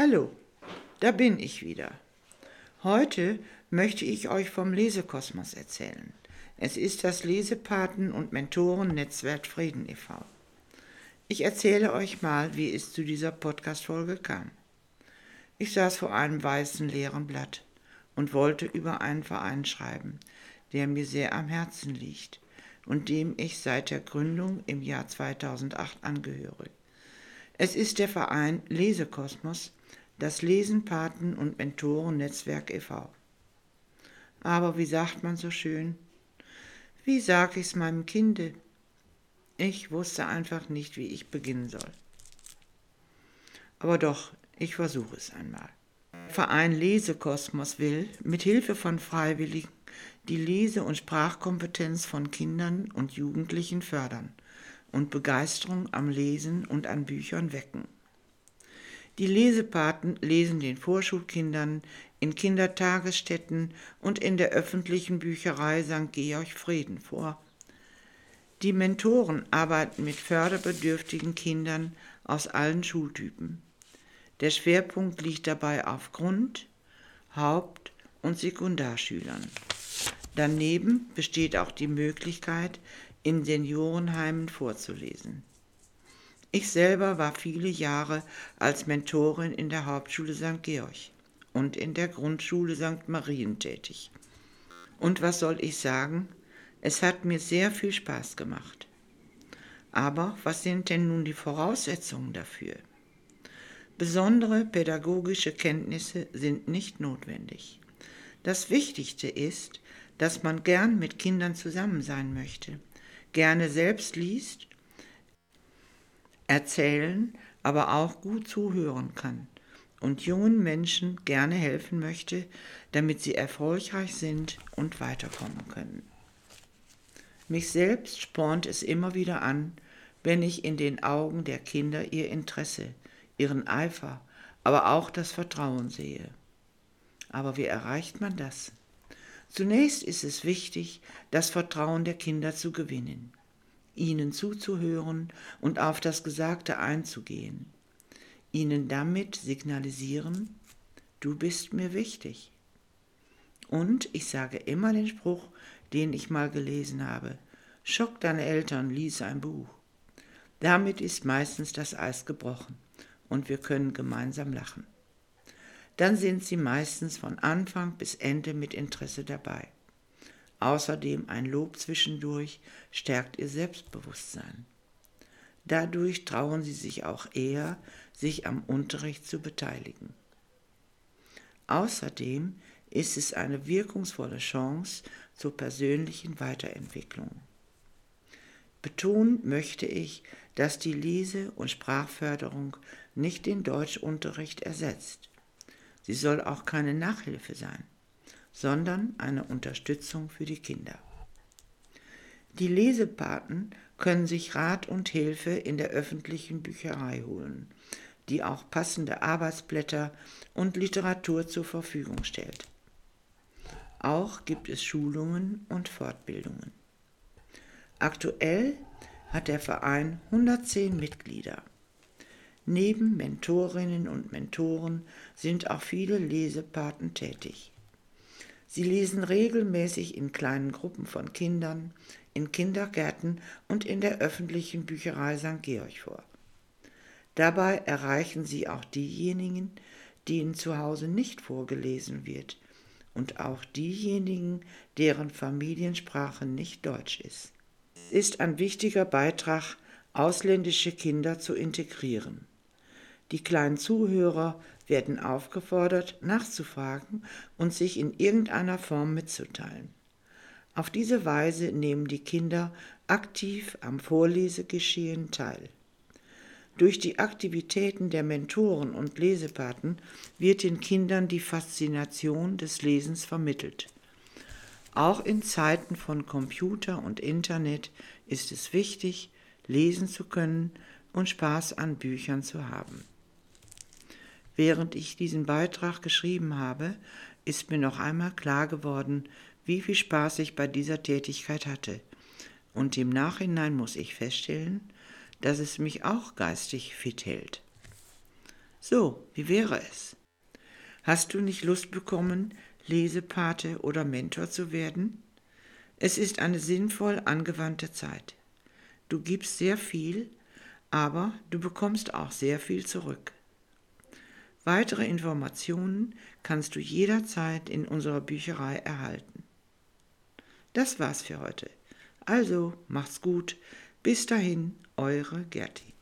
Hallo, da bin ich wieder. Heute möchte ich euch vom Lesekosmos erzählen. Es ist das Lesepaten- und Mentoren-Netzwerk Frieden e.V. Ich erzähle euch mal, wie es zu dieser Podcast-Folge kam. Ich saß vor einem weißen leeren Blatt und wollte über einen Verein schreiben, der mir sehr am Herzen liegt und dem ich seit der Gründung im Jahr 2008 angehöre. Es ist der Verein Lesekosmos, das Lesenpaten- und Mentoren-Netzwerk e.V. Aber wie sagt man so schön? Wie sag ich's meinem Kinde? Ich wusste einfach nicht, wie ich beginnen soll. Aber doch, ich versuche es einmal. Der Verein Lesekosmos will mit Hilfe von Freiwilligen die Lese- und Sprachkompetenz von Kindern und Jugendlichen fördern und Begeisterung am Lesen und an Büchern wecken. Die Lesepaten lesen den Vorschulkindern in Kindertagesstätten und in der öffentlichen Bücherei St. Georg Frieden vor. Die Mentoren arbeiten mit förderbedürftigen Kindern aus allen Schultypen. Der Schwerpunkt liegt dabei auf Grund-, Haupt- und Sekundarschülern. Daneben besteht auch die Möglichkeit, in Seniorenheimen vorzulesen. Ich selber war viele Jahre als Mentorin in der Hauptschule St. Georg und in der Grundschule St. Marien tätig. Und was soll ich sagen? Es hat mir sehr viel Spaß gemacht. Aber was sind denn nun die Voraussetzungen dafür? Besondere pädagogische Kenntnisse sind nicht notwendig. Das Wichtigste ist, dass man gern mit Kindern zusammen sein möchte, gerne selbst liest, erzählen, aber auch gut zuhören kann und jungen Menschen gerne helfen möchte, damit sie erfolgreich sind und weiterkommen können. Mich selbst spornt es immer wieder an, wenn ich in den Augen der Kinder ihr Interesse, ihren Eifer, aber auch das Vertrauen sehe. Aber wie erreicht man das? Zunächst ist es wichtig, das Vertrauen der Kinder zu gewinnen, ihnen zuzuhören und auf das Gesagte einzugehen, ihnen damit signalisieren, du bist mir wichtig. Und ich sage immer den Spruch, den ich mal gelesen habe, Schock deine Eltern, lies ein Buch. Damit ist meistens das Eis gebrochen und wir können gemeinsam lachen dann sind sie meistens von Anfang bis Ende mit Interesse dabei. Außerdem ein Lob zwischendurch stärkt ihr Selbstbewusstsein. Dadurch trauen sie sich auch eher, sich am Unterricht zu beteiligen. Außerdem ist es eine wirkungsvolle Chance zur persönlichen Weiterentwicklung. Betonen möchte ich, dass die Lese- und Sprachförderung nicht den Deutschunterricht ersetzt. Sie soll auch keine Nachhilfe sein, sondern eine Unterstützung für die Kinder. Die Lesepaten können sich Rat und Hilfe in der öffentlichen Bücherei holen, die auch passende Arbeitsblätter und Literatur zur Verfügung stellt. Auch gibt es Schulungen und Fortbildungen. Aktuell hat der Verein 110 Mitglieder. Neben Mentorinnen und Mentoren sind auch viele Lesepaten tätig. Sie lesen regelmäßig in kleinen Gruppen von Kindern, in Kindergärten und in der öffentlichen Bücherei St. Georg vor. Dabei erreichen sie auch diejenigen, denen zu Hause nicht vorgelesen wird und auch diejenigen, deren Familiensprache nicht Deutsch ist. Es ist ein wichtiger Beitrag, ausländische Kinder zu integrieren. Die kleinen Zuhörer werden aufgefordert, nachzufragen und sich in irgendeiner Form mitzuteilen. Auf diese Weise nehmen die Kinder aktiv am Vorlesegeschehen teil. Durch die Aktivitäten der Mentoren und Lesepaten wird den Kindern die Faszination des Lesens vermittelt. Auch in Zeiten von Computer und Internet ist es wichtig, lesen zu können und Spaß an Büchern zu haben. Während ich diesen Beitrag geschrieben habe, ist mir noch einmal klar geworden, wie viel Spaß ich bei dieser Tätigkeit hatte. Und im Nachhinein muss ich feststellen, dass es mich auch geistig fit hält. So, wie wäre es? Hast du nicht Lust bekommen, Lesepate oder Mentor zu werden? Es ist eine sinnvoll angewandte Zeit. Du gibst sehr viel, aber du bekommst auch sehr viel zurück. Weitere Informationen kannst du jederzeit in unserer Bücherei erhalten. Das war's für heute. Also, macht's gut. Bis dahin, eure Gerti.